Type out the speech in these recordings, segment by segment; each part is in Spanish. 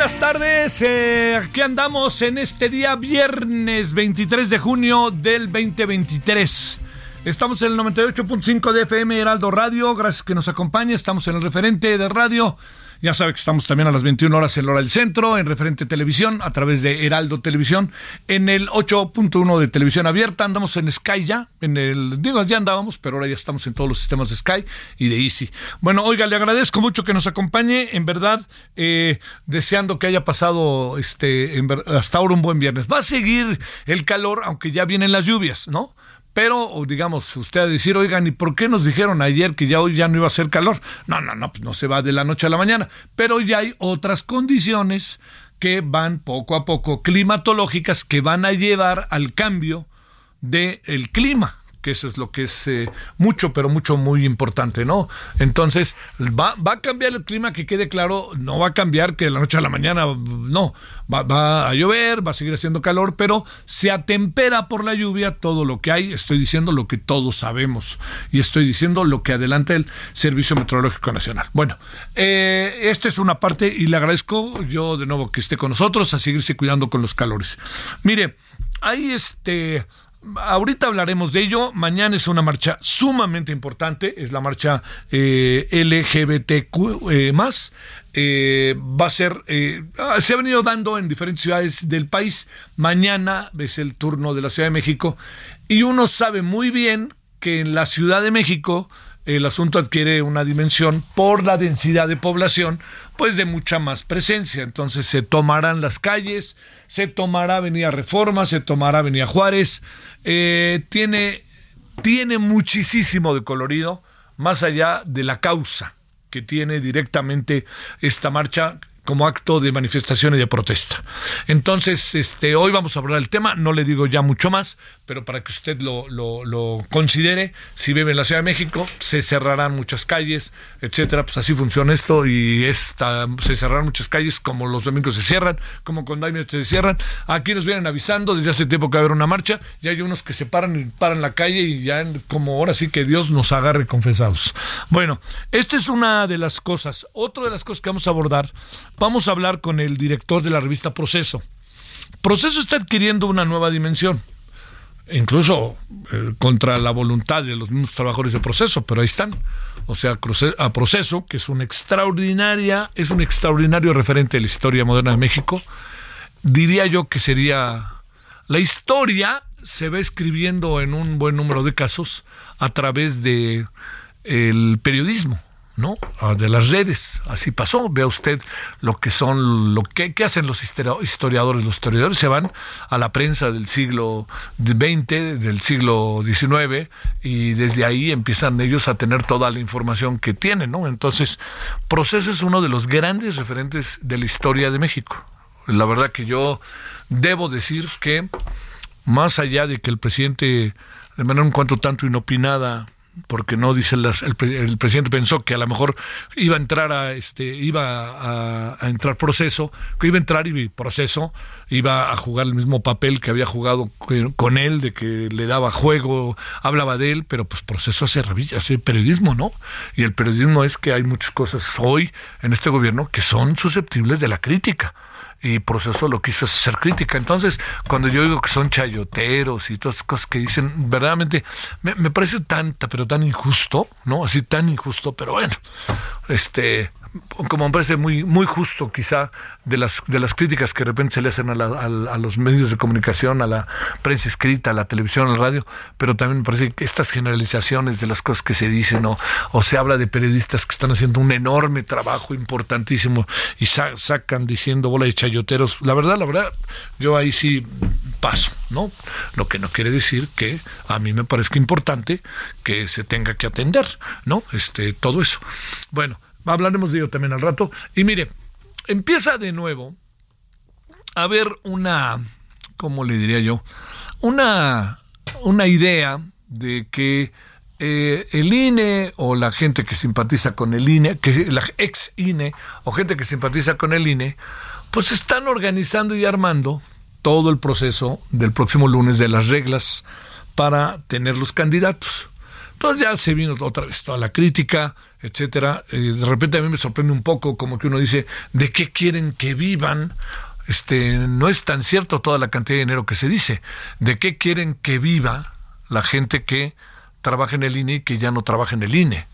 Buenas tardes, eh, aquí andamos en este día viernes 23 de junio del 2023. Estamos en el 98.5 de FM Heraldo Radio, gracias que nos acompañe, estamos en el referente de radio. Ya sabe que estamos también a las 21 horas en hora del centro, en referente televisión, a través de Heraldo Televisión, en el 8.1 de televisión abierta, andamos en Sky ya, en el, digo, ya andábamos, pero ahora ya estamos en todos los sistemas de Sky y de Easy. Bueno, oiga, le agradezco mucho que nos acompañe, en verdad, eh, deseando que haya pasado este, hasta ahora un buen viernes. Va a seguir el calor, aunque ya vienen las lluvias, ¿no? Pero, digamos, usted a decir, oigan, ¿y por qué nos dijeron ayer que ya hoy ya no iba a hacer calor? No, no, no, pues no se va de la noche a la mañana. Pero ya hay otras condiciones que van poco a poco, climatológicas, que van a llevar al cambio del clima que eso es lo que es eh, mucho, pero mucho, muy importante, ¿no? Entonces, va, va a cambiar el clima, que quede claro, no va a cambiar que de la noche a la mañana, no, va, va a llover, va a seguir haciendo calor, pero se atempera por la lluvia todo lo que hay, estoy diciendo lo que todos sabemos, y estoy diciendo lo que adelanta el Servicio Meteorológico Nacional. Bueno, eh, esta es una parte, y le agradezco yo de nuevo que esté con nosotros, a seguirse cuidando con los calores. Mire, hay este... Ahorita hablaremos de ello. Mañana es una marcha sumamente importante. Es la marcha eh, LGBTQ eh, más. Eh, va a ser, eh, ah, se ha venido dando en diferentes ciudades del país. Mañana es el turno de la Ciudad de México. Y uno sabe muy bien que en la Ciudad de México el asunto adquiere una dimensión por la densidad de población, pues de mucha más presencia. Entonces se tomarán las calles, se tomará Avenida Reforma, se tomará Avenida Juárez, eh, tiene, tiene muchísimo de colorido, más allá de la causa que tiene directamente esta marcha como acto de manifestación y de protesta. Entonces, este, hoy vamos a hablar del tema, no le digo ya mucho más, pero para que usted lo, lo, considere, si vive en la Ciudad de México, se cerrarán muchas calles, etcétera, pues así funciona esto y esta, se cerrarán muchas calles como los domingos se cierran, como cuando hay se cierran. Aquí nos vienen avisando desde hace tiempo que va a haber una marcha, y hay unos que se paran y paran la calle y ya como ahora sí que Dios nos agarre confesados. Bueno, esta es una de las cosas. Otra de las cosas que vamos a abordar, vamos a hablar con el director de la revista Proceso. Proceso está adquiriendo una nueva dimensión incluso eh, contra la voluntad de los mismos trabajadores de proceso, pero ahí están. O sea, a proceso, que es una extraordinaria, es un extraordinario referente de la historia moderna de México, diría yo que sería la historia se va escribiendo en un buen número de casos a través de el periodismo. ¿No? Ah, de las redes. Así pasó. Vea usted lo que son, lo que, hacen los historiadores. Los historiadores se van a la prensa del siglo XX, del siglo XIX, y desde ahí empiezan ellos a tener toda la información que tienen, ¿no? Entonces, Proceso es uno de los grandes referentes de la historia de México. La verdad que yo debo decir que más allá de que el presidente de manera un cuanto tanto inopinada, porque no dice el, el, presidente pensó que a lo mejor iba a entrar a este iba a, entrar proceso que iba a entrar y proceso iba a jugar el mismo papel que había jugado con él de que le daba juego hablaba de él pero pues proceso hace hace periodismo no y el periodismo es que hay muchas cosas hoy en este gobierno que son susceptibles de la crítica y Proceso lo quiso hacer crítica. Entonces, cuando yo digo que son chayoteros y todas esas cosas que dicen, verdaderamente me, me parece tanta, pero tan injusto, ¿no? Así tan injusto, pero bueno, este, como me parece muy muy justo quizá de las de las críticas que de repente se le hacen a, a, los medios de comunicación, a la prensa escrita, a la televisión, a la radio, pero también me parece que estas generalizaciones de las cosas que se dicen o, se habla de periodistas que están haciendo un enorme trabajo importantísimo y sacan diciendo bola de chayoteros, la verdad, la verdad, yo ahí sí paso, ¿no? Lo que no quiere decir que a mí me parezca importante que se tenga que atender, ¿no? Este todo eso. Bueno, Hablaremos de ello también al rato. Y mire, empieza de nuevo a haber una, ¿cómo le diría yo? Una, una idea de que eh, el INE o la gente que simpatiza con el INE, que la ex INE o gente que simpatiza con el INE, pues están organizando y armando todo el proceso del próximo lunes de las reglas para tener los candidatos. Entonces ya se vino otra vez toda la crítica, etcétera. Eh, de repente a mí me sorprende un poco como que uno dice, ¿de qué quieren que vivan? Este, no es tan cierto toda la cantidad de dinero que se dice. ¿De qué quieren que viva la gente que trabaja en el INE y que ya no trabaja en el INE?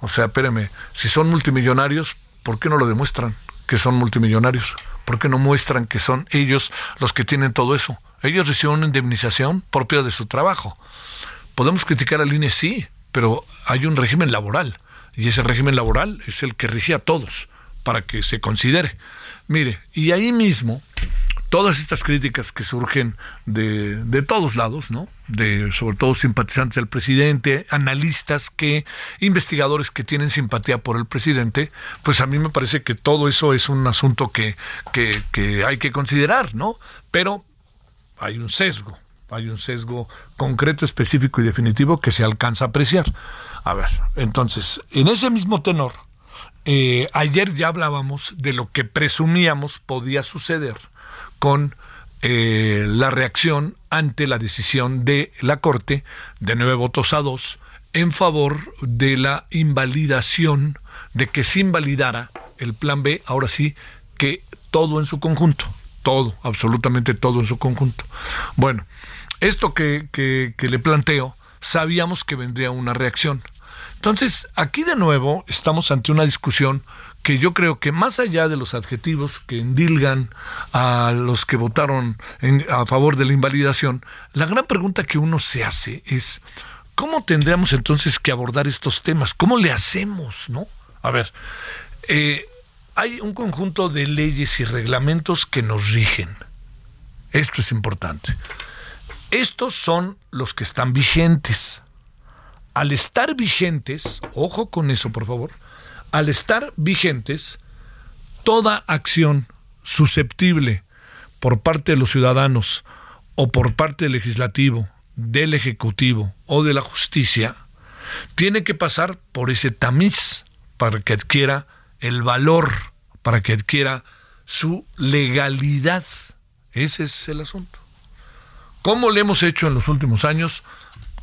O sea, espérame, si son multimillonarios, ¿por qué no lo demuestran que son multimillonarios? ¿Por qué no muestran que son ellos los que tienen todo eso? Ellos reciben una indemnización propia de su trabajo. Podemos criticar al INE, sí, pero hay un régimen laboral y ese régimen laboral es el que rige a todos para que se considere. Mire, y ahí mismo todas estas críticas que surgen de, de, todos lados, ¿no? De sobre todo simpatizantes del presidente, analistas que, investigadores que tienen simpatía por el presidente, pues a mí me parece que todo eso es un asunto que, que, que hay que considerar, ¿no? Pero hay un sesgo, hay un sesgo concreto, específico y definitivo que se alcanza a apreciar. A ver, entonces, en ese mismo tenor, eh, ayer ya hablábamos de lo que presumíamos podía suceder con eh, la reacción ante la decisión de la Corte de nueve votos a dos en favor de la invalidación, de que se invalidara el plan B, ahora sí, que todo en su conjunto, todo, absolutamente todo en su conjunto. Bueno, esto que, que, que le planteo, sabíamos que vendría una reacción. Entonces, aquí de nuevo estamos ante una discusión que yo creo que más allá de los adjetivos que endilgan a los que votaron a favor de la invalidación, la gran pregunta que uno se hace es, ¿cómo tendríamos entonces que abordar estos temas? ¿Cómo le hacemos? ¿No? A ver, eh, hay un conjunto de leyes y reglamentos que nos rigen. Esto es importante. Estos son los que están vigentes al estar vigentes, ojo con eso por favor, al estar vigentes, toda acción susceptible por parte de los ciudadanos o por parte del legislativo, del ejecutivo o de la justicia, tiene que pasar por ese tamiz para que adquiera el valor, para que adquiera su legalidad. Ese es el asunto. ¿Cómo le hemos hecho en los últimos años?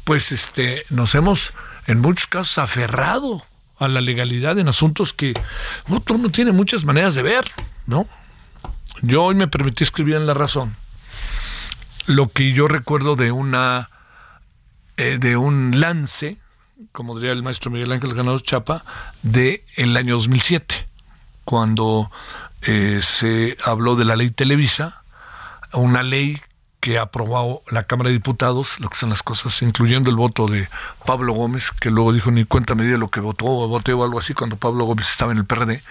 pues este, nos hemos en muchos casos aferrado a la legalidad en asuntos que otro no tiene muchas maneras de ver, ¿no? Yo hoy me permití escribir en La Razón lo que yo recuerdo de una eh, de un lance, como diría el maestro Miguel Ángel Ganado Chapa, de el año 2007, cuando eh, se habló de la ley Televisa, una ley que ha aprobado la Cámara de Diputados, lo que son las cosas, incluyendo el voto de Pablo Gómez, que luego dijo ni cuenta me de lo que votó o voté o algo así cuando Pablo Gómez estaba en el PRD,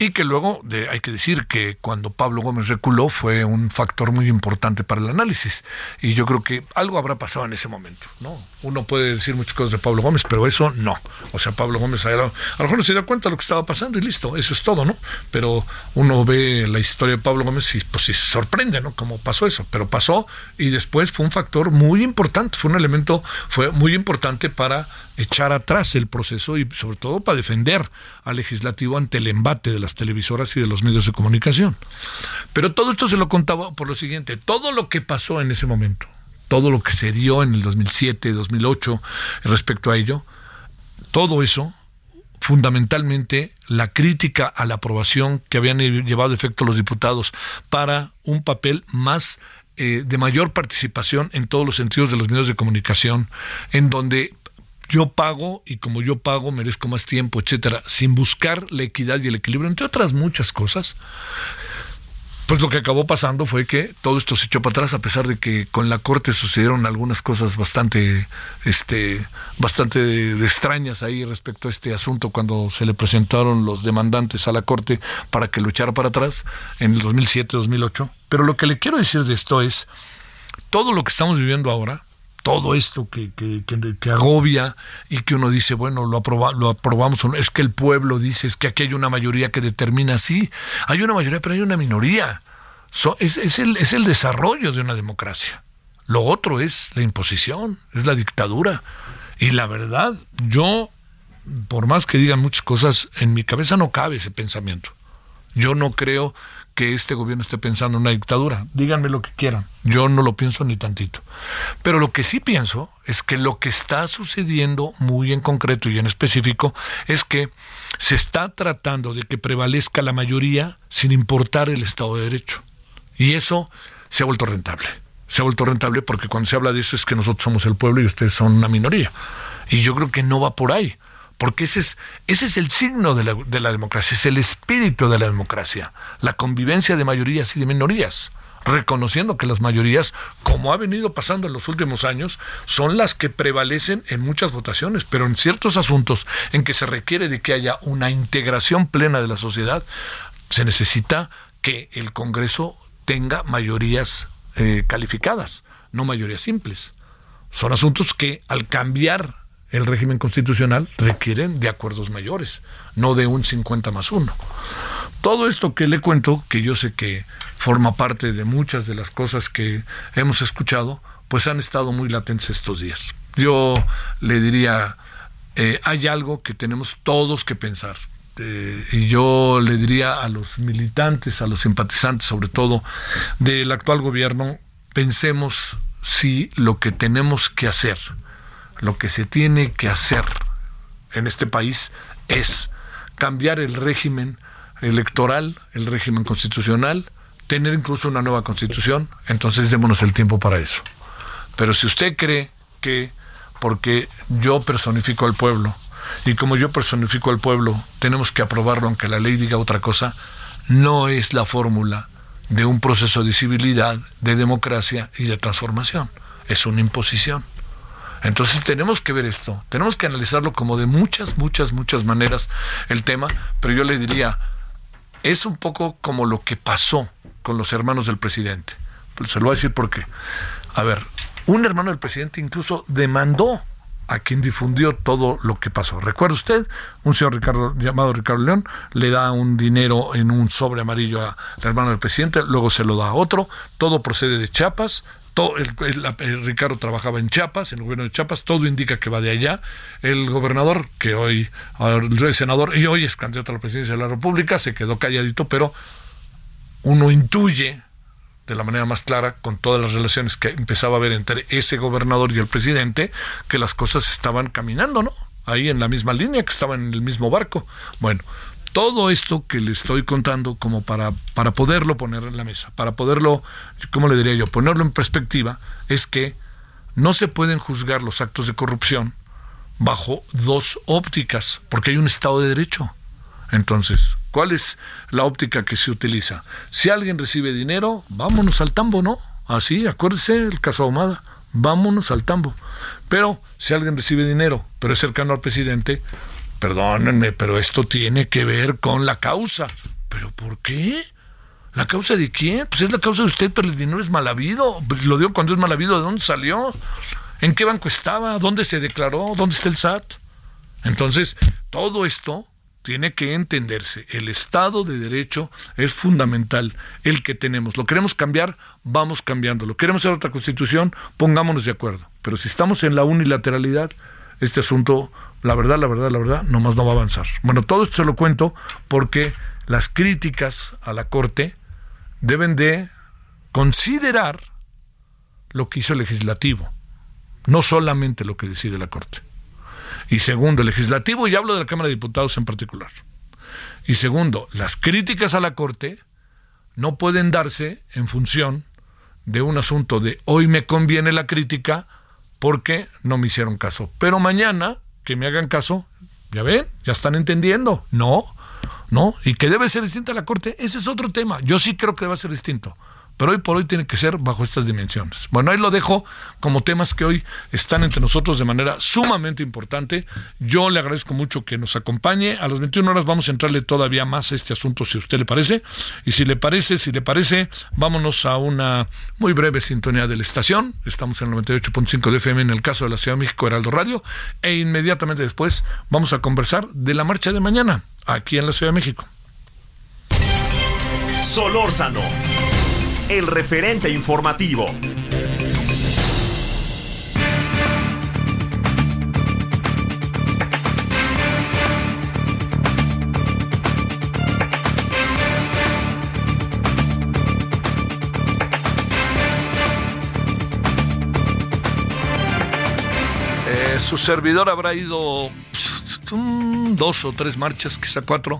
y que luego de, hay que decir que cuando Pablo Gómez reculó fue un factor muy importante para el análisis. Y yo creo que algo habrá pasado en ese momento. ¿no? Uno puede decir muchas cosas de Pablo Gómez, pero eso no. O sea, Pablo Gómez a lo mejor no se dio cuenta de lo que estaba pasando y listo, eso es todo, ¿no? Pero uno ve la historia de Pablo Gómez y pues sí se sorprende, ¿no? Cómo pasó eso. Pero pasó y después fue un factor muy importante, fue un elemento, fue muy importante para echar atrás el proceso y sobre todo para defender al legislativo ante el embate de las televisoras y de los medios de comunicación. Pero todo esto se lo contaba por lo siguiente, todo lo que pasó en ese momento, todo lo que se dio en el 2007, 2008 respecto a ello, todo eso fundamentalmente la crítica a la aprobación que habían llevado a efecto los diputados para un papel más eh, de mayor participación en todos los sentidos de los medios de comunicación, en donde yo pago y como yo pago merezco más tiempo, etcétera, sin buscar la equidad y el equilibrio, entre otras muchas cosas. Pues lo que acabó pasando fue que todo esto se echó para atrás, a pesar de que con la corte sucedieron algunas cosas bastante, este, bastante extrañas ahí respecto a este asunto cuando se le presentaron los demandantes a la corte para que lo echara para atrás en el 2007-2008. Pero lo que le quiero decir de esto es todo lo que estamos viviendo ahora, todo esto que, que, que, agobia y que uno dice, bueno, lo, aproba, lo aprobamos, es que el pueblo dice, es que aquí hay una mayoría que determina, sí, hay una mayoría, pero hay una minoría. es, es, el, es el desarrollo de una democracia. Lo otro es la imposición, es la dictadura. Y la verdad, yo, por más que digan muchas cosas, en mi cabeza no cabe ese pensamiento. Yo no creo que este gobierno esté pensando en una dictadura. Díganme lo que quieran. Yo no lo pienso ni tantito. Pero lo que sí pienso es que lo que está sucediendo muy en concreto y en específico es que se está tratando de que prevalezca la mayoría sin importar el Estado de Derecho. Y eso se ha vuelto rentable. Se ha vuelto rentable porque cuando se habla de eso es que nosotros somos el pueblo y ustedes son una minoría. Y yo creo que no va por ahí porque ese es, ese es el signo de la, de la democracia, es el espíritu de la democracia, la convivencia de mayorías y de minorías reconociendo que las mayorías, como ha venido pasando en los últimos años, son las que prevalecen en muchas votaciones, pero en ciertos asuntos en que se requiere de que haya una integración plena de la sociedad, se necesita que el Congreso tenga mayorías eh, calificadas, no mayorías simples. Son asuntos que al cambiar el régimen constitucional requieren de acuerdos mayores, no de un 50 más 1. Todo esto que le cuento, que yo sé que forma parte de muchas de las cosas que hemos escuchado, pues han estado muy latentes estos días. Yo le diría, eh, hay algo que tenemos todos que pensar. Eh, y yo le diría a los militantes, a los simpatizantes sobre todo del actual gobierno, pensemos si lo que tenemos que hacer lo que se tiene que hacer en este país es cambiar el régimen electoral, el régimen constitucional, tener incluso una nueva constitución, entonces démonos el tiempo para eso. Pero si usted cree que porque yo personifico al pueblo y como yo personifico al pueblo, tenemos que aprobarlo aunque la ley diga otra cosa, no es la fórmula de un proceso de civilidad, de democracia y de transformación. Es una imposición. Entonces tenemos que ver esto, tenemos que analizarlo como de muchas, muchas, muchas maneras el tema, pero yo le diría, es un poco como lo que pasó con los hermanos del presidente. Se lo voy a decir porque, a ver, un hermano del presidente incluso demandó a quien difundió todo lo que pasó. ¿Recuerda usted? Un señor Ricardo, llamado Ricardo León le da un dinero en un sobre amarillo al hermano del presidente, luego se lo da a otro, todo procede de Chiapas, el, Ricardo trabajaba en Chiapas, en el gobierno de Chiapas, todo indica que va de allá. El gobernador, que hoy es senador y hoy es candidato a la presidencia de la República, se quedó calladito, pero uno intuye de la manera más clara, con todas las relaciones que empezaba a haber entre ese gobernador y el presidente, que las cosas estaban caminando, ¿no? Ahí en la misma línea, que estaban en el mismo barco. Bueno, todo esto que le estoy contando como para, para poderlo poner en la mesa, para poderlo, ¿cómo le diría yo? Ponerlo en perspectiva, es que no se pueden juzgar los actos de corrupción bajo dos ópticas, porque hay un Estado de Derecho. Entonces, ¿cuál es la óptica que se utiliza? Si alguien recibe dinero, vámonos al tambo, ¿no? Así, acuérdese el caso Ahumada, vámonos al tambo. Pero si alguien recibe dinero, pero es cercano al presidente, perdónenme, pero esto tiene que ver con la causa. ¿Pero por qué? ¿La causa de quién? Pues es la causa de usted, pero el dinero es mal habido. Lo digo cuando es mal habido, ¿de dónde salió? ¿En qué banco estaba? ¿Dónde se declaró? ¿Dónde está el SAT? Entonces, todo esto tiene que entenderse. El Estado de Derecho es fundamental, el que tenemos. ¿Lo queremos cambiar? Vamos cambiándolo. ¿Queremos hacer otra constitución? Pongámonos de acuerdo. Pero si estamos en la unilateralidad, este asunto, la verdad, la verdad, la verdad, nomás no va a avanzar. Bueno, todo esto se lo cuento porque las críticas a la Corte deben de considerar lo que hizo el legislativo, no solamente lo que decide la Corte. Y segundo, el legislativo, y hablo de la Cámara de Diputados en particular. Y segundo, las críticas a la Corte no pueden darse en función de un asunto de hoy me conviene la crítica porque no me hicieron caso. Pero mañana que me hagan caso, ya ven, ya están entendiendo. No, no, y que debe ser distinta la Corte, ese es otro tema. Yo sí creo que debe ser distinto pero hoy por hoy tiene que ser bajo estas dimensiones. Bueno, ahí lo dejo como temas que hoy están entre nosotros de manera sumamente importante. Yo le agradezco mucho que nos acompañe. A las 21 horas vamos a entrarle todavía más a este asunto, si usted le parece. Y si le parece, si le parece, vámonos a una muy breve sintonía de la estación. Estamos en el 98.5 de FM en el caso de la Ciudad de México, Heraldo Radio. E inmediatamente después vamos a conversar de la marcha de mañana aquí en la Ciudad de México. Solórzano el referente informativo. Eh, su servidor habrá ido dos o tres marchas, quizá cuatro,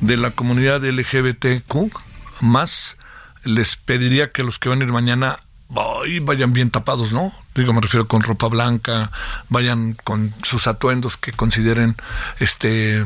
de la comunidad LGBTQ más les pediría que los que van a ir mañana vayan bien tapados, ¿no? Digo, me refiero con ropa blanca, vayan con sus atuendos que consideren, este,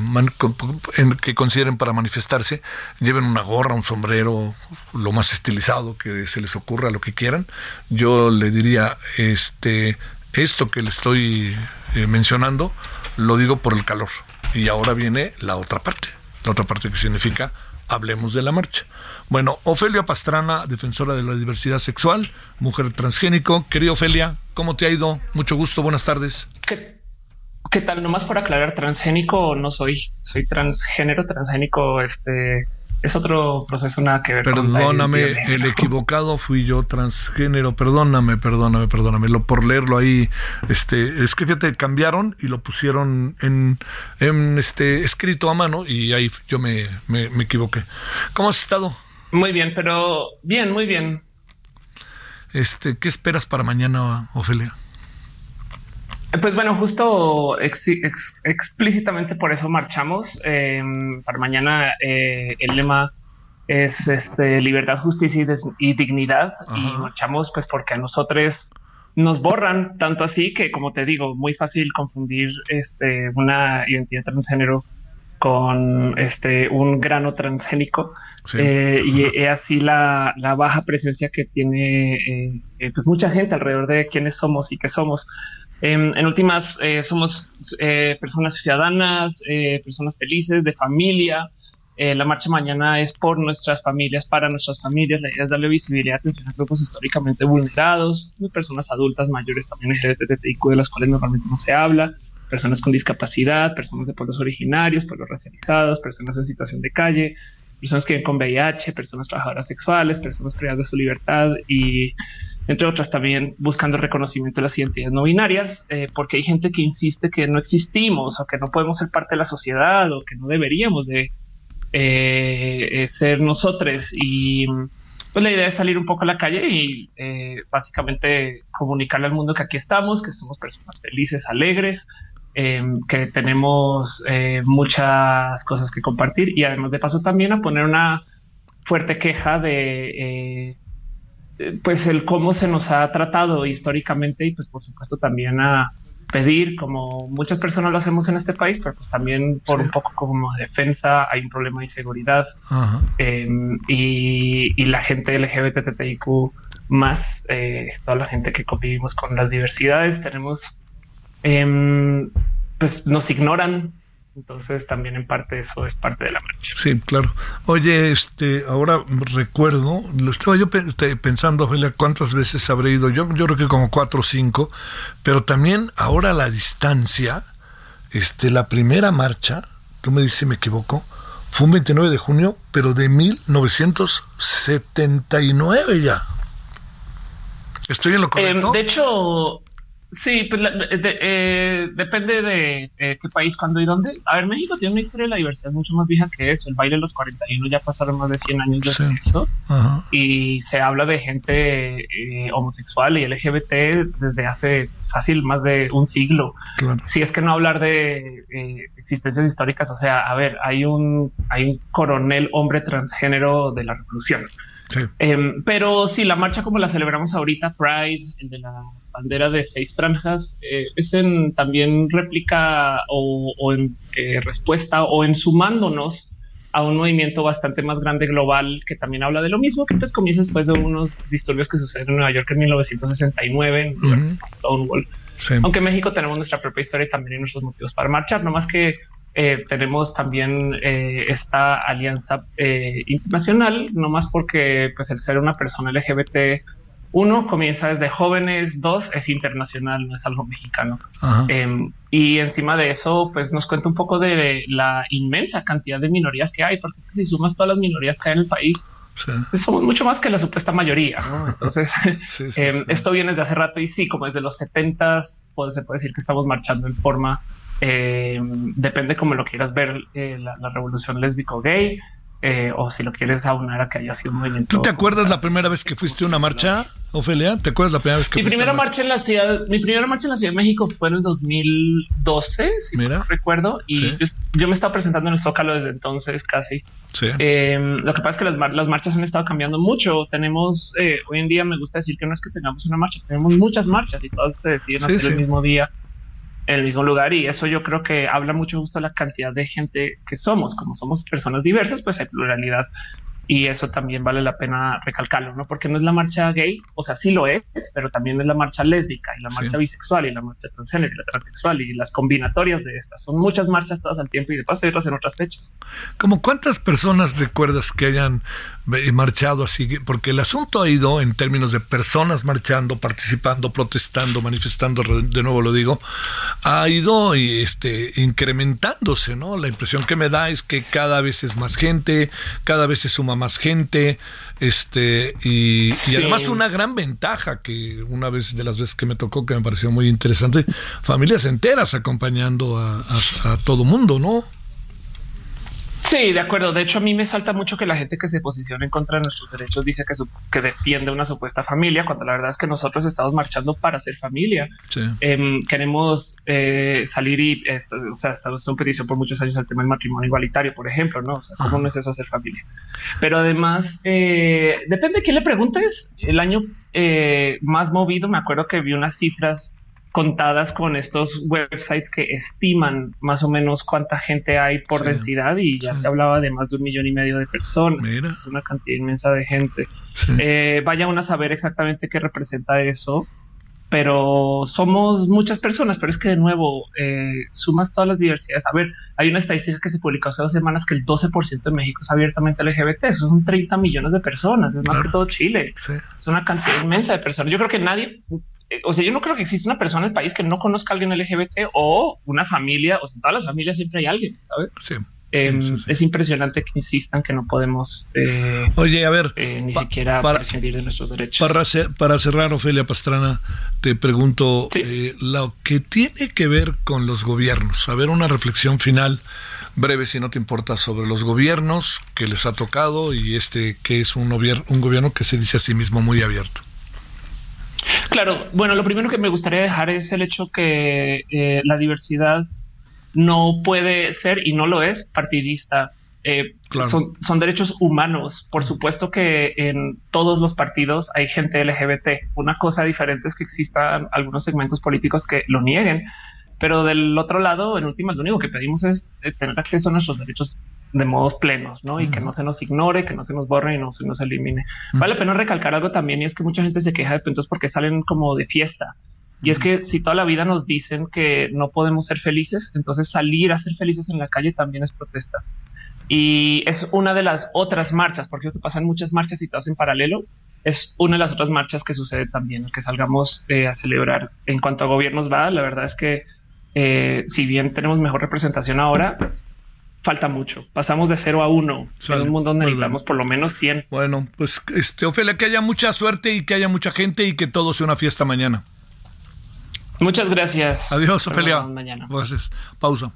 que consideren para manifestarse, lleven una gorra, un sombrero, lo más estilizado que se les ocurra, lo que quieran. Yo le diría, este, esto que le estoy eh, mencionando, lo digo por el calor. Y ahora viene la otra parte, la otra parte que significa hablemos de la marcha. Bueno, Ofelia Pastrana, defensora de la diversidad sexual, mujer transgénico. Querida Ofelia, ¿cómo te ha ido? Mucho gusto, buenas tardes. ¿Qué, qué tal? Nomás por aclarar, transgénico no soy, soy transgénero, transgénico, este es otro proceso nada que ver. Perdóname, el, equivocado fui yo, transgénero, perdóname, perdóname, perdóname, lo por leerlo ahí, este, es que fíjate, cambiaron y lo pusieron en, en este escrito a mano y ahí yo me, me, me equivoqué. ¿Cómo has estado? Muy bien, pero bien, muy bien. Este, ¿qué esperas para mañana, Ofelia? Pues bueno, justo explícitamente por eso marchamos. Em, para mañana eh, el lema es este libertad, justicia y, dignidad y marchamos pues porque a nosotros nos borran tanto así que como te digo muy fácil confundir este una identidad transgénero con este un grano transgénico eh, y es así la, baja presencia que tiene eh, pues mucha gente alrededor de quiénes somos y qué somos. Em, en últimas, eh, somos eh, personas ciudadanas, eh, personas felices, de familia. la marcha mañana es por nuestras familias, para nuestras familias. La idea es darle visibilidad a grupos históricamente vulnerados, personas adultas mayores también LGBTIQ de las cuales normalmente no se habla, personas con discapacidad, personas de pueblos originarios, pueblos racializados, personas en situación de calle, personas que viven con VIH, personas trabajadoras sexuales, personas privadas de su libertad y entre otras también buscando el reconocimiento de las identidades no binarias, eh, porque hay gente que insiste que no existimos o que no podemos ser parte de la sociedad o que no deberíamos de eh, eh, ser nosotros. Y pues la idea es salir un poco a la calle y básicamente comunicarle al mundo que aquí estamos, que somos personas felices, alegres, que tenemos muchas cosas que compartir y además de paso también a poner una fuerte queja de pues el cómo se nos ha tratado históricamente y pues por supuesto también a pedir como muchas personas lo hacemos en este país, pero pues también por un poco como defensa hay un problema de inseguridad em, y, la gente LGBTTIQ más, eh, toda la gente que convivimos con las diversidades, tenemos, em, pues nos ignoran Entonces también en parte eso es parte de la marcha. Sí, claro. Oye, este, ahora recuerdo, lo estaba yo pensando, Ophelia, cuántas veces habré ido. Yo, yo creo que como cuatro o cinco, pero también ahora a la distancia, este, la primera marcha, tú me dices si me equivoco, fue un 29 de junio, pero de 1979 ya. ¿Estoy en lo correcto? Eh, de hecho, Sí, pues eh, depende de eh, qué país, cuándo y dónde. A ver, México tiene una historia de la diversidad mucho más vieja que eso. El baile de los 41 ya pasaron más de 100 años desde eso. Y se habla de gente eh, homosexual y LGBT desde hace fácil más de un siglo. Si es que no hablar de existencias históricas, o sea, a ver, hay un, hay un coronel hombre transgénero de la revolución. Em, pero si la marcha como la celebramos ahorita, Pride, el de la bandera de seis franjas, eh, es en también réplica o, en eh, respuesta o en sumándonos a un movimiento bastante más grande global que también habla de lo mismo que pues comienza después de unos disturbios que suceden en Nueva York en 1969 en Stonewall. Aunque en México tenemos nuestra propia historia y también nuestros motivos para marchar, no más que eh, tenemos también esta alianza internacional, no más porque pues el ser una persona LGBT uno comienza desde jóvenes, dos es internacional, no es algo mexicano. Em, y encima de eso, pues nos cuenta un poco de la inmensa cantidad de minorías que hay, porque es que si sumas todas las minorías que hay en el país, pues somos mucho más que la supuesta mayoría. ¿no? Entonces, em, esto viene desde hace rato y sí, como desde los 70 pues, se puede decir que estamos marchando en forma, em, depende como lo quieras ver, eh, la, la revolución lésbico gay. Eh, o si lo quieres aunar a que haya sido un movimiento. ¿Tú te acuerdas la primera vez que fuiste a una marcha, Ofelia? ¿Te acuerdas la primera vez que mi fuiste primera marcha? en la ciudad, mi primera marcha en la Ciudad de México fue en el 2012, si Mira. recuerdo, y yo, me estaba presentando en el Zócalo desde entonces casi. Sí. Eh, lo que pasa es que las, marchas han estado cambiando mucho. Tenemos, eh, hoy en día me gusta decir que no es que tengamos una marcha, tenemos muchas marchas y todas se deciden hacer el mismo día en el mismo lugar y eso yo creo que habla mucho justo de la cantidad de gente que somos, como somos personas diversas, pues hay pluralidad y eso también vale la pena recalcarlo, ¿no? Porque no es la marcha gay, o sea, sí lo es, pero también es la marcha lésbica y la marcha bisexual y la marcha transgénero y la transexual y las combinatorias de estas. Son muchas marchas todas al tiempo y de paso hay otras en otras fechas. ¿Como cuántas personas recuerdas que hayan marchado así? Porque el asunto ha ido en términos de personas marchando, participando, protestando, manifestando, de nuevo lo digo, ha ido este, incrementándose, ¿no? La impresión que me da es que cada vez es más gente, cada vez se suma más gente, este, y, además una gran ventaja que una vez de las veces que me tocó, que me pareció muy interesante, familias enteras acompañando a, a, a todo mundo, ¿no? Sí, de acuerdo. De hecho, a mí me salta mucho que la gente que se posiciona en contra de nuestros derechos dice que, que defiende una supuesta familia, cuando la verdad es que nosotros estamos marchando para ser familia. Em, queremos eh, salir y, o sea, estamos en petición por muchos años al tema del matrimonio igualitario, por ejemplo, ¿no? O sea, ¿cómo no es eso hacer familia? Pero además, eh, depende de quién le preguntes. El año eh, más movido, me acuerdo que vi unas cifras contadas con estos websites que estiman más o menos cuánta gente hay por densidad y ya se hablaba de más de un millón y medio de personas. Es una cantidad inmensa de gente. Eh, vaya uno a saber exactamente qué representa eso, pero somos muchas personas, pero es que de nuevo eh, sumas todas las diversidades. A ver, hay una estadística que se publicó hace dos semanas que el 12% de México es abiertamente LGBT. Eso son 30 millones de personas, es más que todo Chile. Es una cantidad inmensa de personas. Yo creo que nadie o sea, yo no creo que exista una persona en el país que no conozca a alguien LGBT o una familia, o sea, en todas las familias siempre hay alguien, ¿sabes? Sí. Em, es impresionante que insistan que no podemos eh, Oye, a ver, eh, ni siquiera para, prescindir de nuestros derechos. Para, para cerrar, Ofelia Pastrana, te pregunto lo que tiene que ver con los gobiernos. A ver, una reflexión final breve, si no te importa, sobre los gobiernos que les ha tocado y este que es un, un gobierno que se dice a sí mismo muy abierto. Claro, bueno, lo primero que me gustaría dejar es el hecho que eh, la diversidad no puede ser y no lo es partidista. Eh, son, derechos humanos. Por supuesto que en todos los partidos hay gente LGBT. Una cosa diferente es que existan algunos segmentos políticos que lo nieguen, pero del otro lado, en últimas, lo único que pedimos es eh, tener acceso a nuestros derechos de modos plenos, ¿no? Y que no se nos ignore, que no se nos borre y no se nos elimine. Vale la pena recalcar algo también y es que mucha gente se queja de puntos porque salen como de fiesta. Y es que si toda la vida nos dicen que no podemos ser felices, entonces salir a ser felices en la calle también es protesta. Y es una de las otras marchas, porque pasan muchas marchas y todas en paralelo. Es una de las otras marchas que sucede también, que salgamos eh, a celebrar. En cuanto a gobiernos va, la verdad es que eh, si bien tenemos mejor representación ahora, falta mucho. Pasamos de cero a uno en un mundo donde necesitamos por lo menos 100. Bueno, pues este, Ofelia, que haya mucha suerte y que haya mucha gente y que todo sea una fiesta mañana. Muchas gracias. Adiós, Ofelia. Mañana. Gracias. Pausa.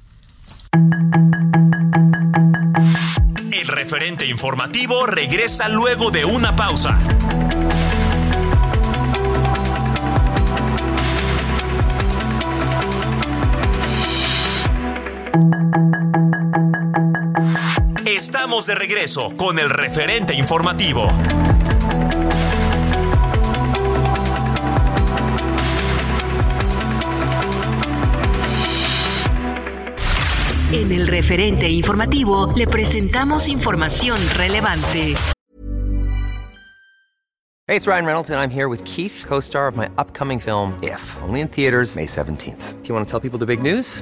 El referente informativo regresa luego de una pausa. Estamos de regreso con el referente informativo. En el referente informativo le presentamos información relevante. Hey, it's Ryan Reynolds and I'm here with Keith, co-star of my upcoming film If, only in theaters May 17th. Do you want to tell people the big news?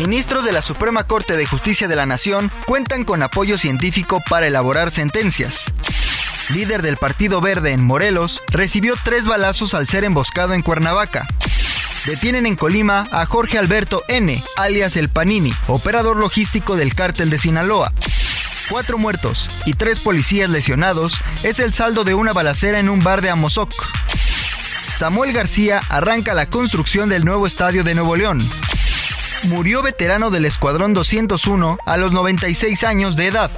Ministros de la Suprema Corte de Justicia de la Nación cuentan con apoyo científico para elaborar sentencias. Líder del Partido Verde en Morelos recibió tres balazos al ser emboscado en Cuernavaca. Detienen en Colima a Jorge Alberto N., alias El Panini, operador logístico del cártel de Sinaloa. Cuatro muertos y tres policías lesionados es el saldo de una balacera en un bar de Amozoc. Samuel García arranca la construcción del nuevo estadio de Nuevo León murió veterano del Escuadrón 201 a los 96 años de edad.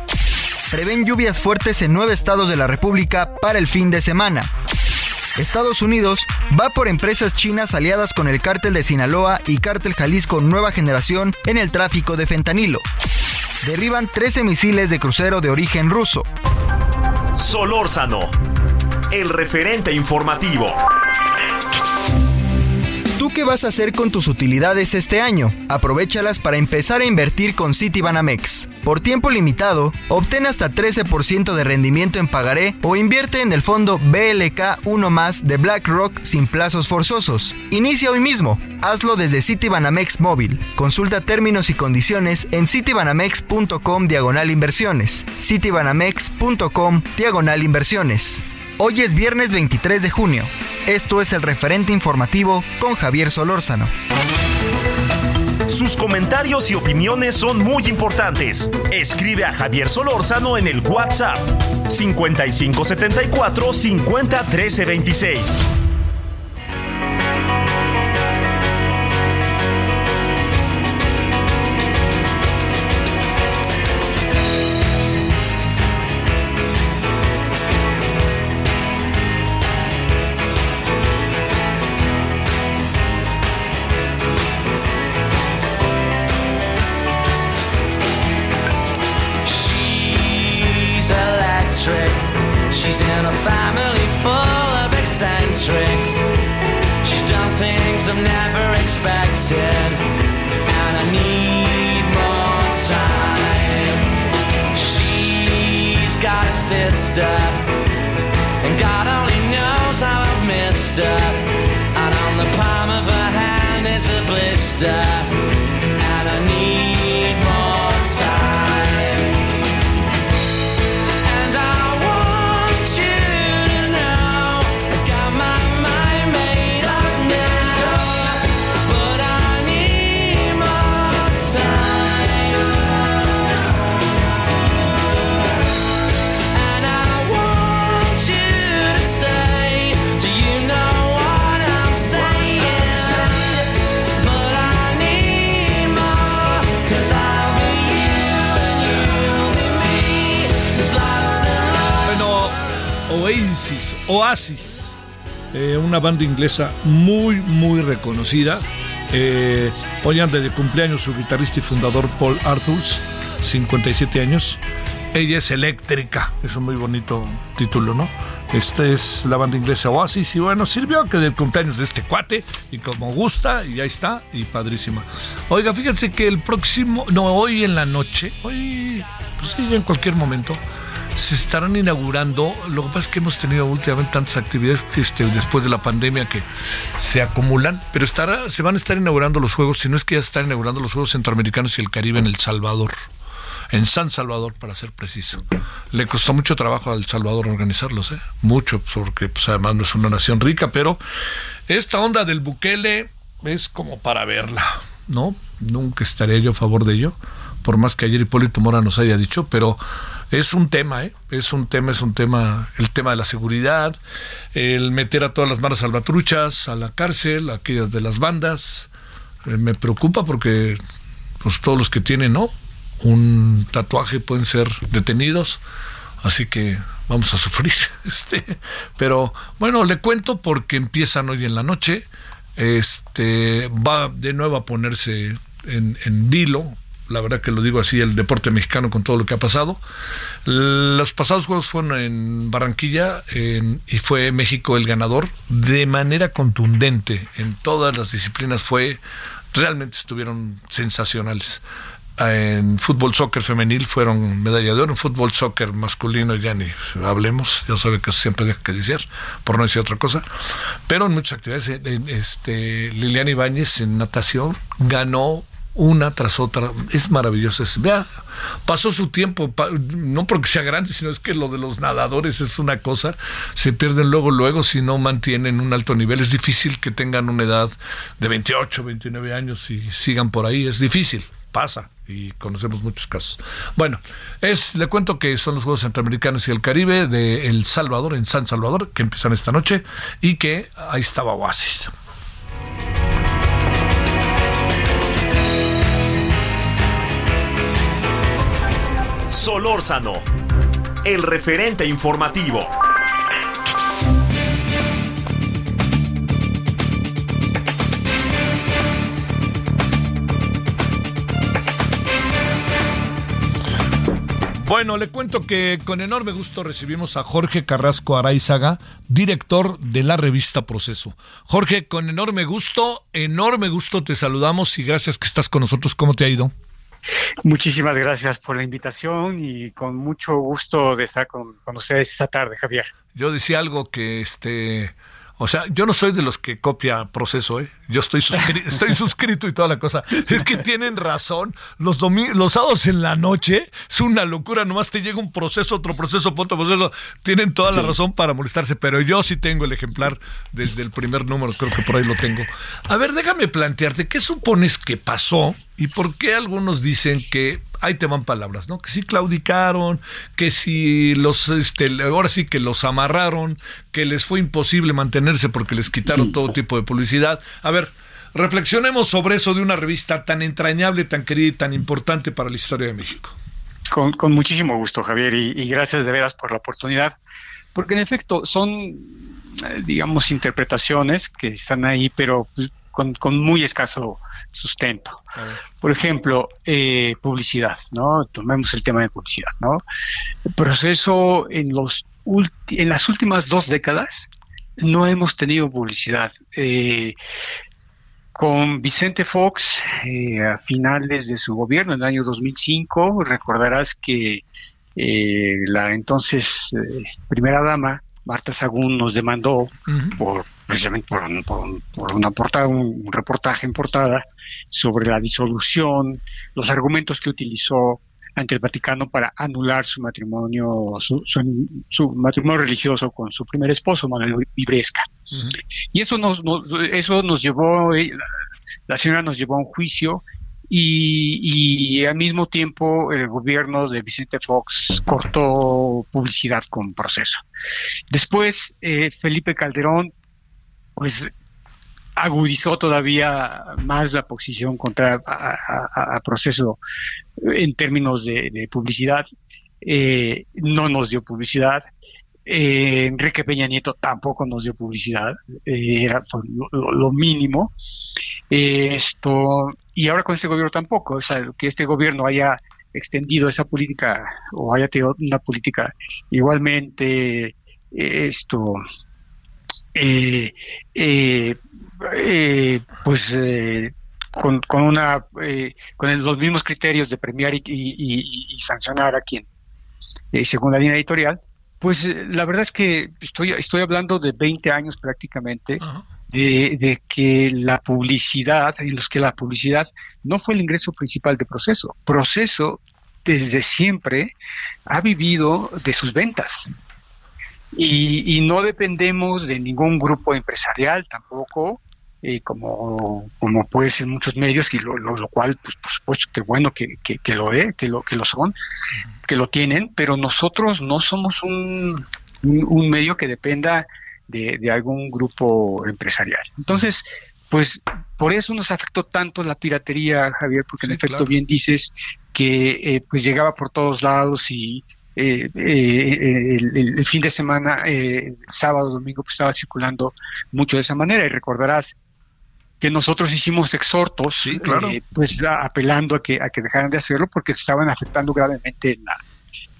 Prevén lluvias fuertes en nueve estados de la República para el fin de semana. Estados Unidos va por empresas chinas aliadas con el cártel de Sinaloa y cártel Jalisco Nueva Generación en el tráfico de fentanilo. Derriban 13 misiles de crucero de origen ruso. Solórzano, el referente informativo. ¿Tú qué vas a hacer con tus utilidades este año? Aprovechalas para empezar a invertir con Citibanamex. Por tiempo limitado, obtén hasta 13% de rendimiento en pagaré o invierte en el fondo BLK 1 más de BlackRock sin plazos forzosos. Inicia hoy mismo. Hazlo desde Citibanamex móvil. Consulta términos y condiciones en citibanamex.com diagonal inversiones. citibanamex.com diagonal inversiones. Hoy es viernes 23 de junio. Esto es el referente informativo con Javier Solórzano. Sus comentarios y opiniones son muy importantes. Escribe a Javier Solórzano en el WhatsApp 5574 50 13 26. Oasis, eh, una banda inglesa muy, muy reconocida. Eh, hoy anda de cumpleaños su guitarrista y fundador Paul Arthurs, 57 años. Ella es eléctrica, es un muy bonito título, ¿no? Esta es la banda inglesa Oasis y bueno, sirvió que del cumpleaños de este cuate y como gusta y ahí está y padrísima. Oiga, fíjense que el próximo, no, hoy en la noche, hoy, pues sí, en cualquier momento, se estarán inaugurando. Lo que pasa es que hemos tenido últimamente tantas actividades este, después de la pandemia que se acumulan, pero estará, se van a estar inaugurando los Juegos, si no es que ya se están inaugurando los Juegos Centroamericanos y el Caribe en El Salvador. En San Salvador, para ser preciso. Le costó mucho trabajo al Salvador organizarlos, ¿eh? Mucho, porque pues, además no es una nación rica, pero esta onda del Bukele es como para verla, ¿no? Nunca estaré yo a favor de ello, por más que ayer Hipólito Mora nos haya dicho, pero es un tema, ¿eh? Es un tema, es un tema, el tema de la seguridad, el meter a todas las manos salvatruchas a la cárcel, aquellas de las bandas. Eh, me preocupa porque pues todos los que tienen, ¿no? Un tatuaje pueden ser detenidos, así que vamos a sufrir. Este, pero bueno, le cuento porque empiezan hoy en la noche. Este va de nuevo a ponerse en, en vilo la verdad que lo digo así, el deporte mexicano con todo lo que ha pasado. Los pasados juegos fueron en Barranquilla y fue México el ganador de manera contundente en todas las disciplinas. Fue realmente estuvieron sensacionales. En fútbol soccer femenil fueron medalla de oro, en fútbol soccer masculino ya ni hablemos, ya sabe que siempre deja que decir, por no decir otra cosa. Pero en muchas actividades, este, Liliana Ibáñez en natación ganó una tras otra. Es maravilloso. vea, pasó su tiempo, no porque sea grande, sino es que lo de los nadadores es una cosa, se pierden luego, luego si no mantienen un alto nivel. Es difícil que tengan una edad de 28, 29 años y sigan por ahí. Es difícil, pasa y conocemos muchos casos. Bueno, es le cuento que son los Juegos Centroamericanos y el Caribe de El Salvador, en San Salvador, que empiezan esta noche y que ahí estaba Oasis. Solórzano, el referente informativo. Bueno, le cuento que con enorme gusto recibimos a Jorge Carrasco Araizaga, director de la revista Proceso. Jorge, con enorme gusto, enorme gusto te saludamos y gracias que estás con nosotros. ¿Cómo te ha ido? Muchísimas gracias por la invitación y con mucho gusto de estar con, con ustedes esta tarde, Javier. Yo decía algo que este o sea, yo no soy de los que copia proceso, ¿eh? Yo estoy, estoy suscrito y toda la cosa. Es que tienen razón. Los, los sábados en la noche es una locura. Nomás te llega un proceso, otro proceso, otro proceso. Tienen toda la razón para molestarse, pero yo sí tengo el ejemplar desde el primer número. Creo que por ahí lo tengo. A ver, déjame plantearte, ¿qué supones que pasó y por qué algunos dicen que ahí te van palabras, ¿no? Que sí claudicaron, que si los, este, ahora sí que los amarraron, que les fue imposible mantenerse porque les quitaron todo tipo de publicidad. A ver, reflexionemos sobre eso de una revista tan entrañable, tan querida y tan importante para la historia de México. Con, muchísimo gusto, Javier, y, gracias de veras por la oportunidad, porque en efecto son, eh, digamos, interpretaciones que están ahí, pero pues, con, con muy escaso sustento. Por ejemplo, eh, publicidad, ¿no? Tomemos el tema de publicidad, ¿no? El proceso en, los en las últimas dos décadas no hemos tenido publicidad. Eh, con Vicente Fox, eh, a finales de su gobierno, en el año 2005, recordarás que la entonces primera dama, Marta Sagún, nos demandó por precisamente por, una portada, un, reportaje en portada sobre la disolución, los argumentos que utilizó ante el Vaticano para anular su matrimonio, su, matrimonio religioso con su primer esposo, Manuel Vibresca. Y eso nos, eso nos llevó, eh, la señora nos llevó a un juicio y, al mismo tiempo el gobierno de Vicente Fox cortó publicidad con proceso. Después, eh, Felipe Calderón pues agudizó todavía más la posición contra a, proceso en términos de, publicidad. Eh, no nos dio publicidad. Eh, Enrique Peña Nieto tampoco nos dio publicidad, eh, era lo, mínimo. esto y ahora con este gobierno tampoco, o sea, que este gobierno haya extendido esa política o haya tenido una política igualmente esto eh, pues con, con, una con los mismos criterios de premiar y, sancionar a quien según la línea editorial pues la verdad es que estoy estoy hablando de 20 años prácticamente de, de, que la publicidad en los que la publicidad no fue el ingreso principal de proceso. Proceso desde siempre ha vivido de sus ventas. Y, no dependemos de ningún grupo empresarial tampoco, eh, como, como puede ser muchos medios, y lo, lo, cual, pues por supuesto que bueno que, que, lo es, que lo, que lo son, que lo tienen, pero nosotros no somos un, un, medio que dependa de, de, algún grupo empresarial. Entonces, pues por eso nos afectó tanto la piratería, Javier, porque en efecto bien dices que eh, pues llegaba por todos lados y eh, eh, el, fin de semana, eh, sábado, domingo, pues estaba circulando mucho de esa manera. Y recordarás que nosotros hicimos exhortos, pues apelando a que, a que dejaran de hacerlo porque estaban afectando gravemente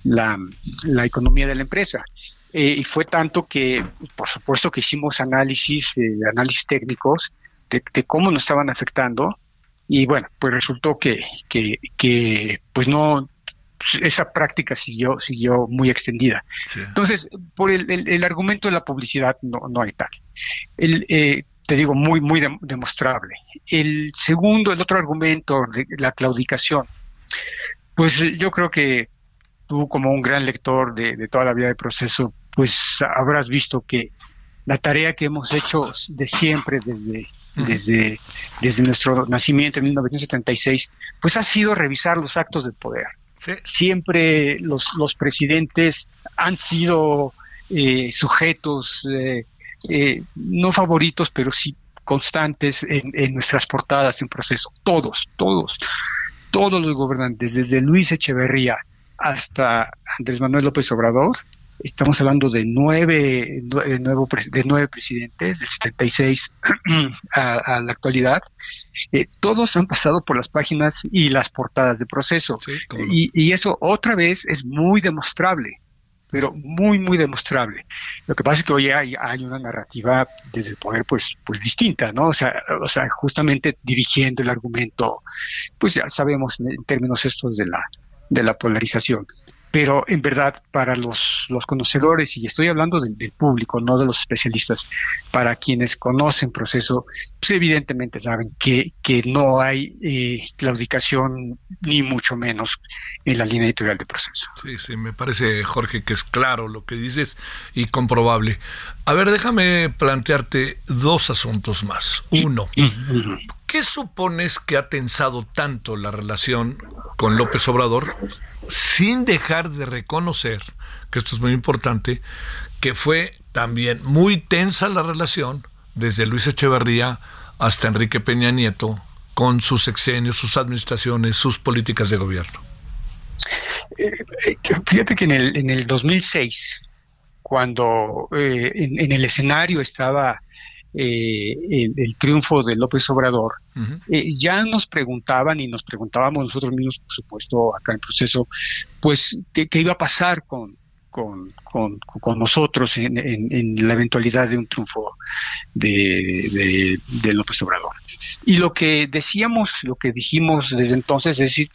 la, la, economía de la empresa. y fue tanto que, por supuesto, que hicimos análisis, análisis técnicos de, de, cómo nos estaban afectando. Y bueno, pues resultó que, que, que pues no, esa práctica siguió, siguió muy extendida. Entonces, por el, argumento de la publicidad no, no hay tal. El, eh, te digo, muy, muy demostrable. El segundo, el otro argumento de la claudicación, pues yo creo que tú como un gran lector de, toda la vida de proceso, pues habrás visto que la tarea que hemos hecho de siempre desde, desde, desde nuestro nacimiento en 1976, pues ha sido revisar los actos de poder. Siempre los, los presidentes han sido eh, sujetos, eh, eh, no favoritos, pero sí constantes en, nuestras portadas en proceso. Todos, todos, todos los gobernantes, desde Luis Echeverría hasta Andrés Manuel López Obrador, estamos hablando de nueve, de, nuevo, de nueve presidentes, del 76 a, a la actualidad, eh, todos han pasado por las páginas y las portadas de proceso. y, y, eso otra vez es muy demostrable, pero muy, muy demostrable. Lo que pasa es que hoy hay, hay una narrativa desde el poder pues, pues distinta, ¿no? O sea, o sea, justamente dirigiendo el argumento, pues ya sabemos en términos estos de la, de la polarización pero en verdad para los, los conocedores, y estoy hablando del, público, no de los especialistas, para quienes conocen proceso, pues evidentemente saben que, que no hay eh, claudicación ni mucho menos en la línea editorial de proceso. Sí, sí, me parece, Jorge, que es claro lo que dices y comprobable. A ver, déjame plantearte dos asuntos más. Uno, ¿qué supones que ha tensado tanto la relación con López Obrador sin dejar de reconocer, que esto es muy importante, que fue también muy tensa la relación desde Luis Echeverría hasta Enrique Peña Nieto con sus sexenios, sus administraciones, sus políticas de gobierno. Eh, eh, fíjate que en el, en el 2006, cuando eh, en, el escenario estaba eh, el, triunfo de López Obrador, eh, ya nos preguntaban y nos preguntábamos nosotros mismos, por supuesto, acá en proceso, pues, qué, iba a pasar con, con, nosotros en, la eventualidad de un triunfo de, López Obrador. Y lo que decíamos, lo que dijimos desde entonces es decir,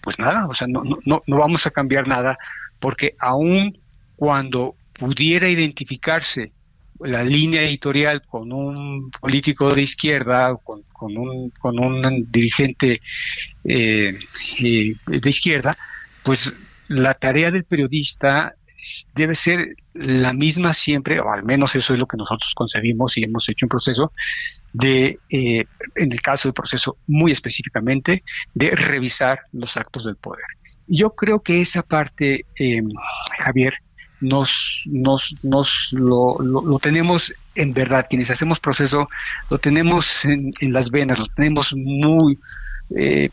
pues nada, o sea, no, no, no vamos a cambiar nada, porque aún cuando pudiera identificarse la línea editorial con un político de izquierda, con, con, un, con un dirigente eh, eh, de izquierda, pues la tarea del periodista debe ser la misma siempre, o al menos eso es lo que nosotros concebimos y hemos hecho un proceso de, eh, en el caso del proceso muy específicamente, de revisar los actos del poder. Yo creo que esa parte, Javier, nos, nos, nos lo, lo, tenemos en verdad, quienes hacemos proceso, lo tenemos en, las venas, lo tenemos muy, eh,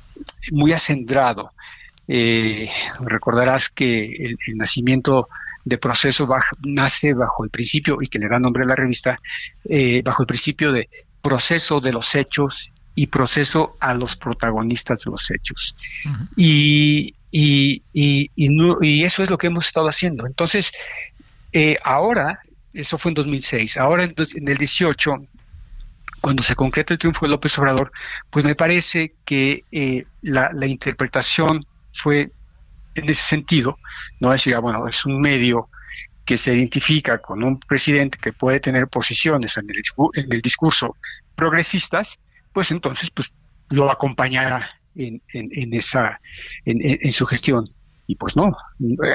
muy acendrado. Eh, recordarás que el, nacimiento de proceso nace bajo el principio, y que le da nombre a la revista, eh, bajo el principio de proceso de los hechos y proceso a los protagonistas de los hechos. y, y, y, eso es lo que hemos estado haciendo. Entonces, eh, ahora, eso fue en 2006, ahora en, en el 18 cuando se concreta el triunfo de López Obrador, pues me parece que eh, la, interpretación fue en ese sentido, no decir, ah, bueno, es un medio que se identifica con un presidente que puede tener posiciones en el, en el discurso progresistas, pues entonces pues lo acompañará en, en, esa en, su gestión. Y pues no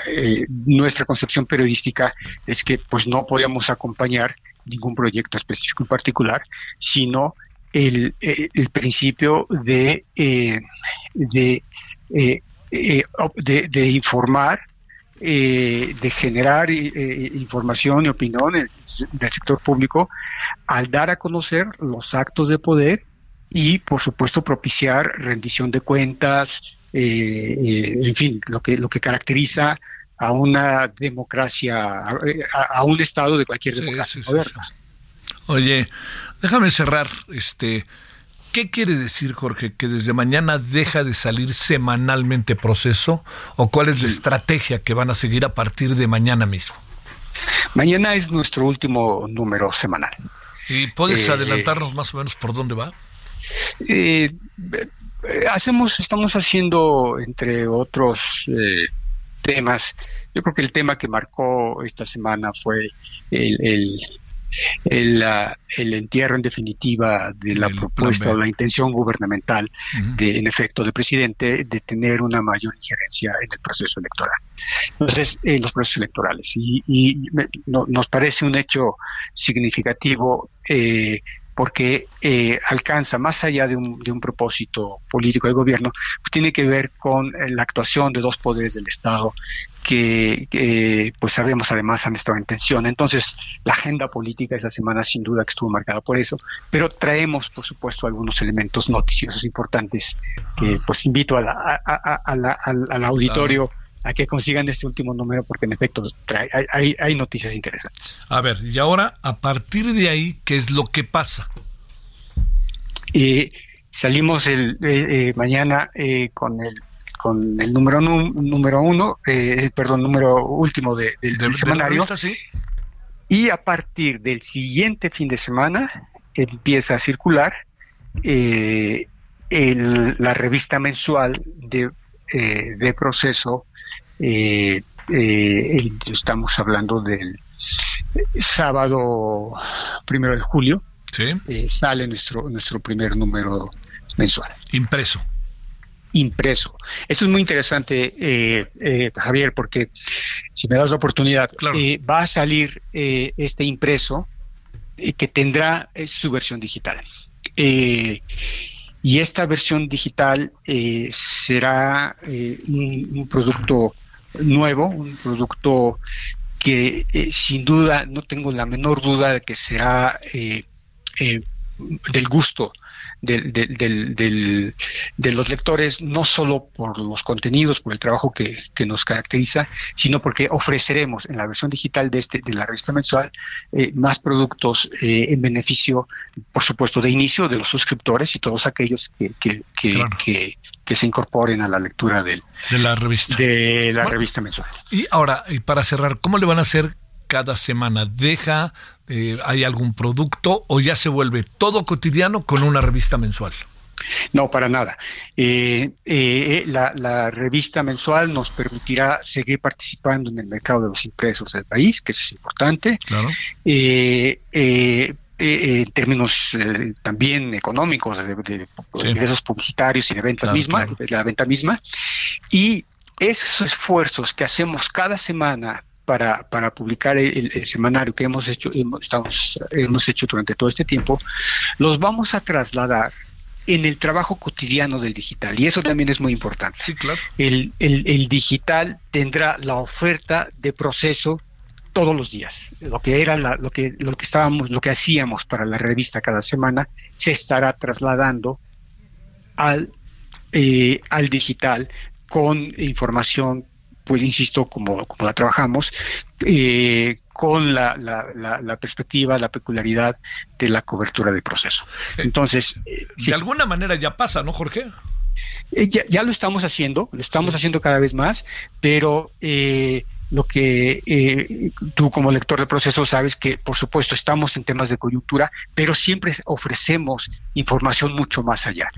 eh, nuestra concepción periodística es que pues no podíamos acompañar ningún proyecto específico en particular, sino el, principio de, eh, de, eh, eh, de, informar, de generar información y opinión del sector público al dar a conocer los actos de poder y, por supuesto, propiciar rendición de cuentas, en fin, lo que, lo que caracteriza a una democracia, a, un Estado de cualquier democracia Oye, déjame cerrar, este, ¿qué quiere decir, Jorge, que desde mañana deja de salir semanalmente proceso o cuál es la estrategia que van a seguir a partir de mañana mismo? Mañana es nuestro último número semanal. ¿Y puedes eh, adelantarnos más o menos por dónde va? Eh, hacemos, estamos haciendo, entre otros eh, temas. Yo creo que el tema que marcó esta semana fue el, el, el, entierro en definitiva de la propuesta o la intención gubernamental, de, en efecto, del presidente de tener una mayor injerencia en el proceso electoral. Entonces, en los procesos electorales. Y, y nos parece un hecho significativo eh, porque eh, alcanza más allá de un, de un, propósito político de gobierno, pues tiene que ver con eh, la actuación de dos poderes del Estado que, pues sabemos además han estado en tensión. Entonces, la agenda política esa semana sin duda que estuvo marcada por eso, pero traemos, por supuesto, algunos elementos noticiosos importantes que pues invito a la, al, auditorio a que consigan este último número porque en efecto hay, hay, noticias interesantes. A ver, y ahora a partir de ahí, ¿qué es lo que pasa? Eh, salimos el eh, eh, mañana eh, con el con el número número uno, perdón, número último de, del semanario. Y a partir del siguiente fin de semana empieza a circular el, la revista mensual de, de proceso eh, eh, estamos hablando del sábado primero de julio. Eh, sale nuestro, nuestro primer número mensual. Impreso. Impreso. Esto es muy interesante, Javier, porque si me das la oportunidad, va a salir este impreso que tendrá su versión digital. y esta versión digital será un, producto nuevo, un producto que eh, sin duda, no tengo la menor duda de que será eh, eh, del gusto del, del, del, de los lectores, no solo por los contenidos, por el trabajo que, que, nos caracteriza, sino porque ofreceremos en la versión digital de, este, de la revista mensual eh, más productos eh, en beneficio, por supuesto, de inicio de los suscriptores y todos aquellos que, que, que, que se incorporen a la lectura del, de la revista, de la revista mensual. Y ahora, y para cerrar, ¿cómo le van a hacer cada semana? ¿Deja eh, hay algún producto o ya se vuelve todo cotidiano con una revista mensual? No, para nada. Eh, eh, la, revista mensual nos permitirá seguir participando en el mercado de los impresos del país, que eso es importante. Claro. en términos también económicos, de, ingresos publicitarios y de ventas misma, la venta misma. Y esos esfuerzos que hacemos cada semana para, para publicar el, semanario que hemos hecho, hemos, estamos, hemos hecho durante todo este tiempo, los vamos a trasladar en el trabajo cotidiano del digital. Y eso también es muy importante. Sí, claro. El, el, digital tendrá la oferta de proceso todos los días. Lo que era lo que lo que estábamos, lo que hacíamos para la revista cada semana, se estará trasladando al, eh, al digital con información pues insisto, como, como la trabajamos, eh, con la, la, perspectiva, la peculiaridad de la cobertura del proceso. Eh, Entonces, de alguna manera ya pasa, ¿no, Jorge? ya, lo estamos haciendo, lo estamos haciendo cada vez más, pero lo que eh, tú como lector de proceso sabes que por supuesto estamos en temas de coyuntura, pero siempre ofrecemos información mucho más allá.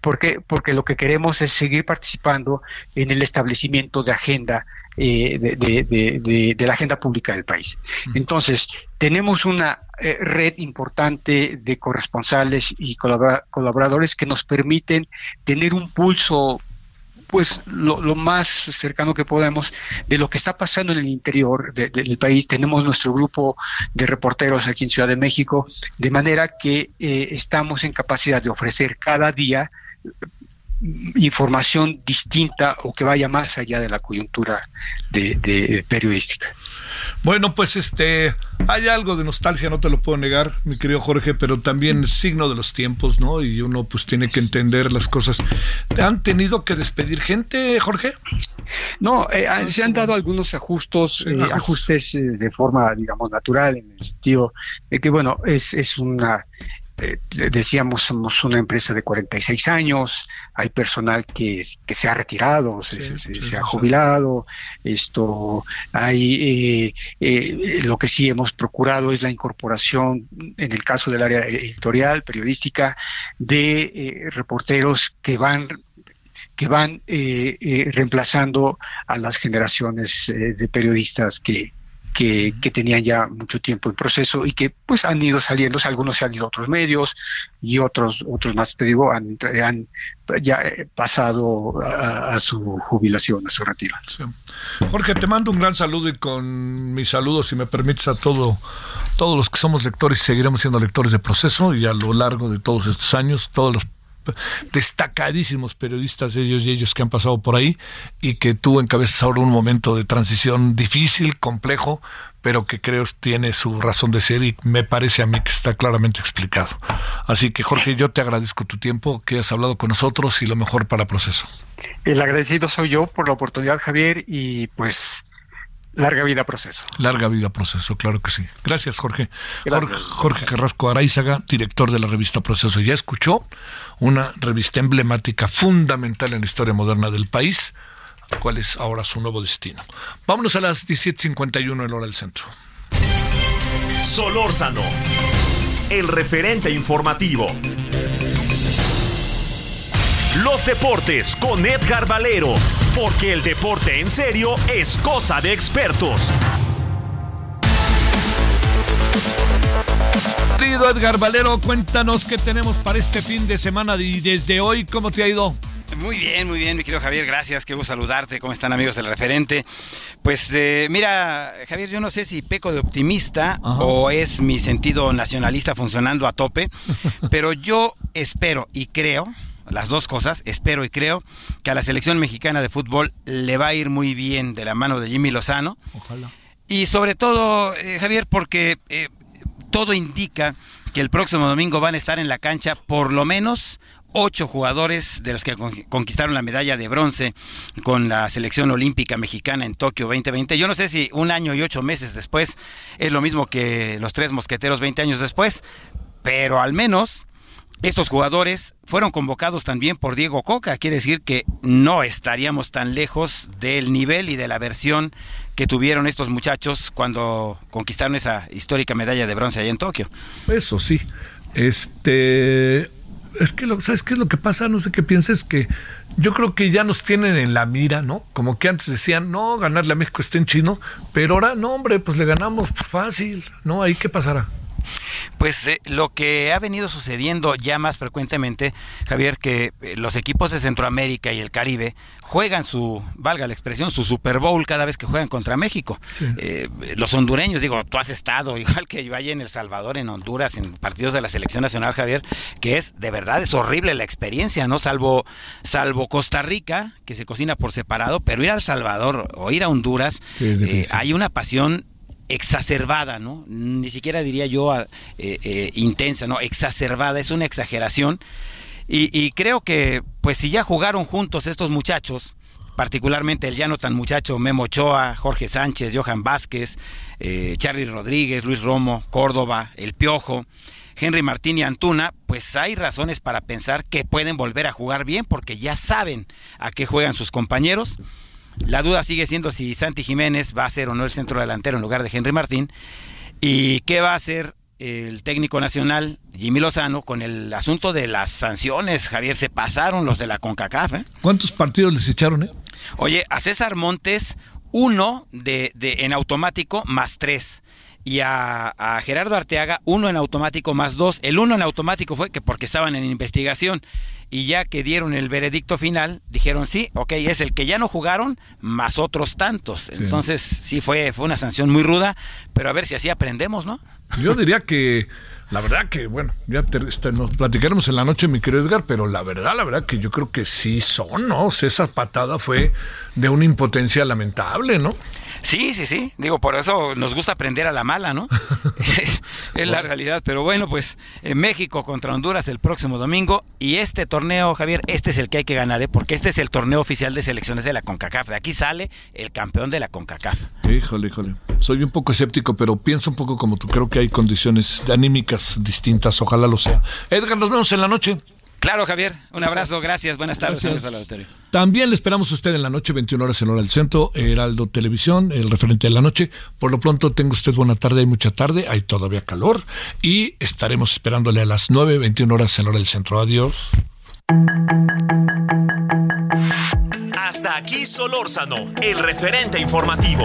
por qué? Porque lo que queremos es seguir participando en el establecimiento de agenda eh, de, la agenda pública del país. Entonces, tenemos una eh, red importante de corresponsales y colaboradores que nos permiten tener un pulso pues lo, más cercano que podemos de lo que está pasando en el interior del país. Tenemos nuestro grupo de reporteros aquí en Ciudad de México, de manera que eh, estamos en capacidad de ofrecer cada día información distinta o que vaya más allá de la coyuntura de, periodística. Bueno, pues este hay algo de nostalgia, no te lo puedo negar, mi querido Jorge, pero también es signo de los tiempos, ¿no? Y uno pues tiene que entender las cosas. ¿Te han tenido que despedir gente, Jorge? No, eh, se han dado algunos ajustes, eh, ajustes eh, de forma, digamos, natural, en el sentido de que, bueno, es, es una eh, decíamos, somos una empresa de 46 años, hay personal que, se ha retirado, se, ha jubilado, esto, hay, eh, eh, lo que sí hemos procurado es la incorporación, en el caso del área editorial, periodística, de reporteros que van que van reemplazando a las generaciones de periodistas que, que, tenían ya mucho tiempo en proceso y que pues han ido saliendo, algunos se han ido a otros medios y otros, otros más, te digo, han, han ya eh, pasado a, su jubilación, a su retiro. Jorge, te mando un gran saludo y con mis saludos, si me permites, a todo, todos los que somos lectores y seguiremos siendo lectores de proceso y a lo largo de todos estos años, todos los destacadísimos periodistas ellos y ellos que han pasado por ahí y que tú encabezas ahora un momento de transición difícil, complejo, pero que creo tiene su razón de ser y me parece a mí que está claramente explicado. Así que Jorge, yo te agradezco tu tiempo, que has hablado con nosotros y lo mejor para Proceso. El agradecido soy yo por la oportunidad, Javier, y pues larga vida proceso. Larga vida proceso, claro que sí. Gracias, Jorge. Jorge, Jorge Carrasco Araizaga, director de la revista Proceso. Ya escuchó una revista emblemática, fundamental en la historia moderna del país, cuál es ahora su nuevo destino. Vámonos a las 17.51 en hora del centro. Solórzano, el referente informativo. Los deportes con Edgar Valero, porque el deporte en serio es cosa de expertos. Querido Edgar Valero, cuéntanos qué tenemos para este fin de semana y desde hoy, ¿cómo te ha ido? Muy bien, muy bien, mi querido Javier, gracias, qué gusto saludarte, ¿cómo están amigos del referente? Pues eh, mira, Javier, yo no sé si peco de optimista o es mi sentido nacionalista funcionando a tope, pero yo espero y creo, las dos cosas, espero y creo que a la selección mexicana de fútbol le va a ir muy bien de la mano de Jimmy Lozano. Ojalá. Y sobre todo, eh, Javier, porque eh, todo indica que el próximo domingo van a estar en la cancha por lo menos ocho jugadores de los que conquistaron la medalla de bronce con la selección olímpica mexicana en Tokio 2020. Yo no sé si un año y ocho meses después es lo mismo que los tres mosqueteros 20 años después, pero al menos estos jugadores fueron convocados también por Diego Coca, quiere decir que no estaríamos tan lejos del nivel y de la versión que tuvieron estos muchachos cuando conquistaron esa histórica medalla de bronce allá en Tokio. Eso sí. Este es que lo, ¿sabes qué es lo que pasa? No sé qué pienses que yo creo que ya nos tienen en la mira, ¿no? Como que antes decían, no, ganarle a México está en chino, pero ahora, no, hombre, pues le ganamos fácil, ¿no? Ahí qué pasará. Pues eh, lo que ha venido sucediendo ya más frecuentemente, Javier, que eh, los equipos de Centroamérica y el Caribe juegan su, valga la expresión, su Super Bowl cada vez que juegan contra México. Eh, los hondureños, digo, tú has estado, igual que yo allá en El Salvador, en Honduras, en partidos de la selección nacional, Javier, que es, de verdad, es horrible la experiencia, ¿no? Salvo, salvo Costa Rica, que se cocina por separado, pero ir a El Salvador o ir a Honduras, hay una pasión exacerbada, ¿no? Ni siquiera diría yo eh, eh, intensa, ¿no? Exacerbada, es una exageración. Y, creo que, pues si ya jugaron juntos estos muchachos, particularmente el ya no tan muchacho Memo Ochoa, Jorge Sánchez, Johan Vázquez, eh, Rodríguez, Luis Romo, Córdoba, El Piojo, Henry Martín y Antuna, pues hay razones para pensar que pueden volver a jugar bien porque ya saben a qué juegan sus compañeros. La duda sigue siendo si Santi Jiménez va a ser o no el centro delantero en lugar de Henry Martín y qué va a hacer el técnico nacional Jimmy Lozano con el asunto de las sanciones. Javier, se pasaron los de la CONCACAF. ¿eh? ¿Cuántos partidos les echaron? Eh? Oye, a César Montes, uno de, de, en automático más tres. Y a, a, Gerardo Arteaga, uno en automático más dos. El uno en automático fue que porque estaban en investigación. Y ya que dieron el veredicto final, dijeron sí, ok, es el que ya no jugaron más otros tantos. Sí. Entonces sí fue, fue una sanción muy ruda, pero a ver si así aprendemos, ¿no? Yo diría que la verdad que, bueno, ya te, este, nos platicaremos en la noche, mi querido Edgar, pero la verdad, la verdad que yo creo que sí son, ¿no? O sea, esa patada fue de una impotencia lamentable, ¿no? Sí, sí, sí. Digo, por eso nos gusta aprender a la mala, ¿no? es la realidad. Pero bueno, pues en México contra Honduras el próximo domingo. Y este torneo, Javier, este es el que hay que ganar, ¿eh? porque este es el torneo oficial de selecciones de la CONCACAF. De aquí sale el campeón de la CONCACAF. Híjole, híjole. Soy un poco escéptico, pero pienso un poco como tú. Creo que hay condiciones anímicas distintas. Ojalá lo sea. Edgar, nos vemos en la noche. Claro, Javier. Un abrazo. Gracias. Buenas tardes. Gracias. También le esperamos a usted en la noche, 21 horas en hora del centro, Heraldo Televisión, el referente de la noche. Por lo pronto, tenga usted buena tarde, hay mucha tarde, hay todavía calor y estaremos esperándole a las 9, 21 horas en hora del centro. Adiós. Hasta aquí Solórzano, el referente informativo.